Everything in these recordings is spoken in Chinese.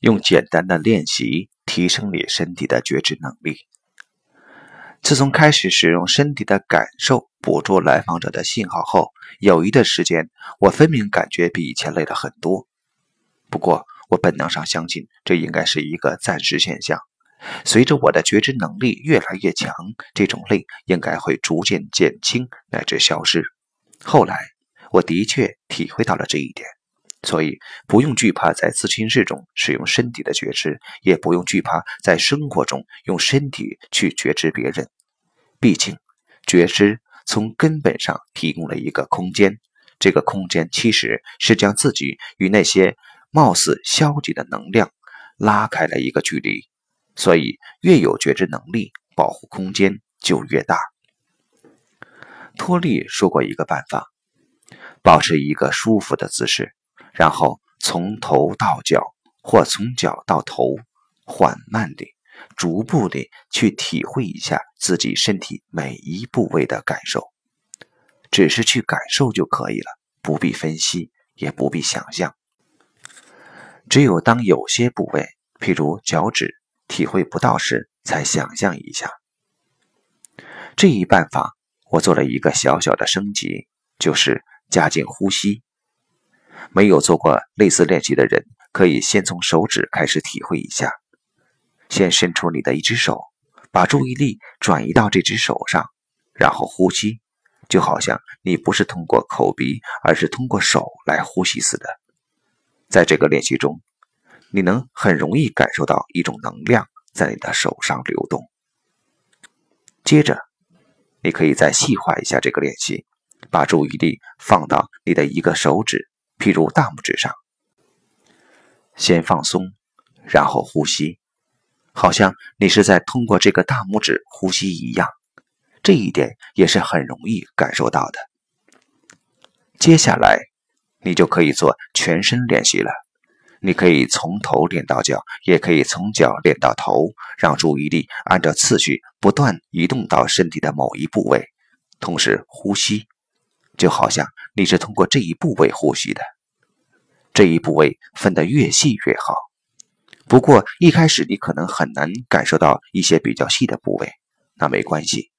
用简单的练习提升你身体的觉知能力。自从开始使用身体的感受捕捉来访者的信号后，有一段时间，我分明感觉比以前累了很多。不过，我本能上相信这应该是一个暂时现象。随着我的觉知能力越来越强，这种累应该会逐渐减轻乃至消失。后来，我的确体会到了这一点，所以不用惧怕在咨询室中使用身体的觉知，也不用惧怕在生活中用身体去觉知别人。毕竟，觉知从根本上提供了一个空间，这个空间其实是将自己与那些貌似消极的能量拉开了一个距离。所以，越有觉知能力，保护空间就越大。托利说过一个办法：保持一个舒服的姿势，然后从头到脚，或从脚到头，缓慢地、逐步地去体会一下自己身体每一部位的感受。只是去感受就可以了，不必分析，也不必想象。只有当有些部位，譬如脚趾，体会不到时，才想象一下。这一办法，我做了一个小小的升级，就是加进呼吸。没有做过类似练习的人，可以先从手指开始体会一下。先伸出你的一只手，把注意力转移到这只手上，然后呼吸，就好像你不是通过口鼻，而是通过手来呼吸似的。在这个练习中。你能很容易感受到一种能量在你的手上流动。接着，你可以再细化一下这个练习，把注意力放到你的一个手指，譬如大拇指上，先放松，然后呼吸，好像你是在通过这个大拇指呼吸一样。这一点也是很容易感受到的。接下来，你就可以做全身练习了。你可以从头练到脚，也可以从脚练到头，让注意力按照次序不断移动到身体的某一部位，同时呼吸，就好像你是通过这一部位呼吸的。这一部位分得越细越好。不过一开始你可能很难感受到一些比较细的部位，那没关系。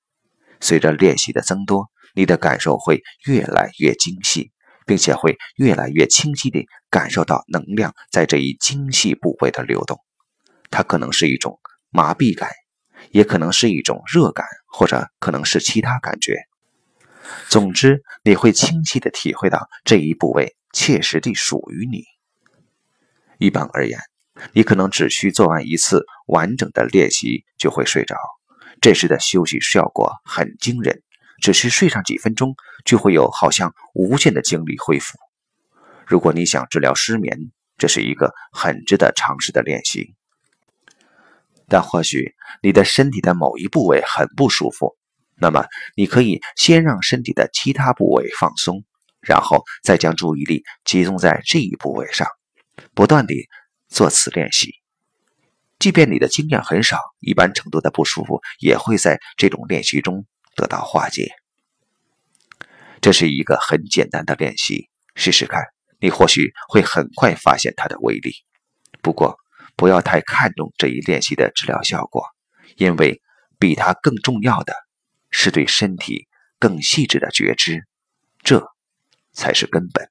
随着练习的增多，你的感受会越来越精细。并且会越来越清晰地感受到能量在这一精细部位的流动，它可能是一种麻痹感，也可能是一种热感，或者可能是其他感觉。总之，你会清晰地体会到这一部位切实地属于你。一般而言，你可能只需做完一次完整的练习就会睡着，这时的休息效果很惊人。只是睡上几分钟，就会有好像无限的精力恢复。如果你想治疗失眠，这是一个很值得尝试的练习。但或许你的身体的某一部位很不舒服，那么你可以先让身体的其他部位放松，然后再将注意力集中在这一部位上，不断地做此练习。即便你的经验很少，一般程度的不舒服也会在这种练习中。得到化解，这是一个很简单的练习，试试看，你或许会很快发现它的威力。不过，不要太看重这一练习的治疗效果，因为比它更重要的是对身体更细致的觉知，这才是根本。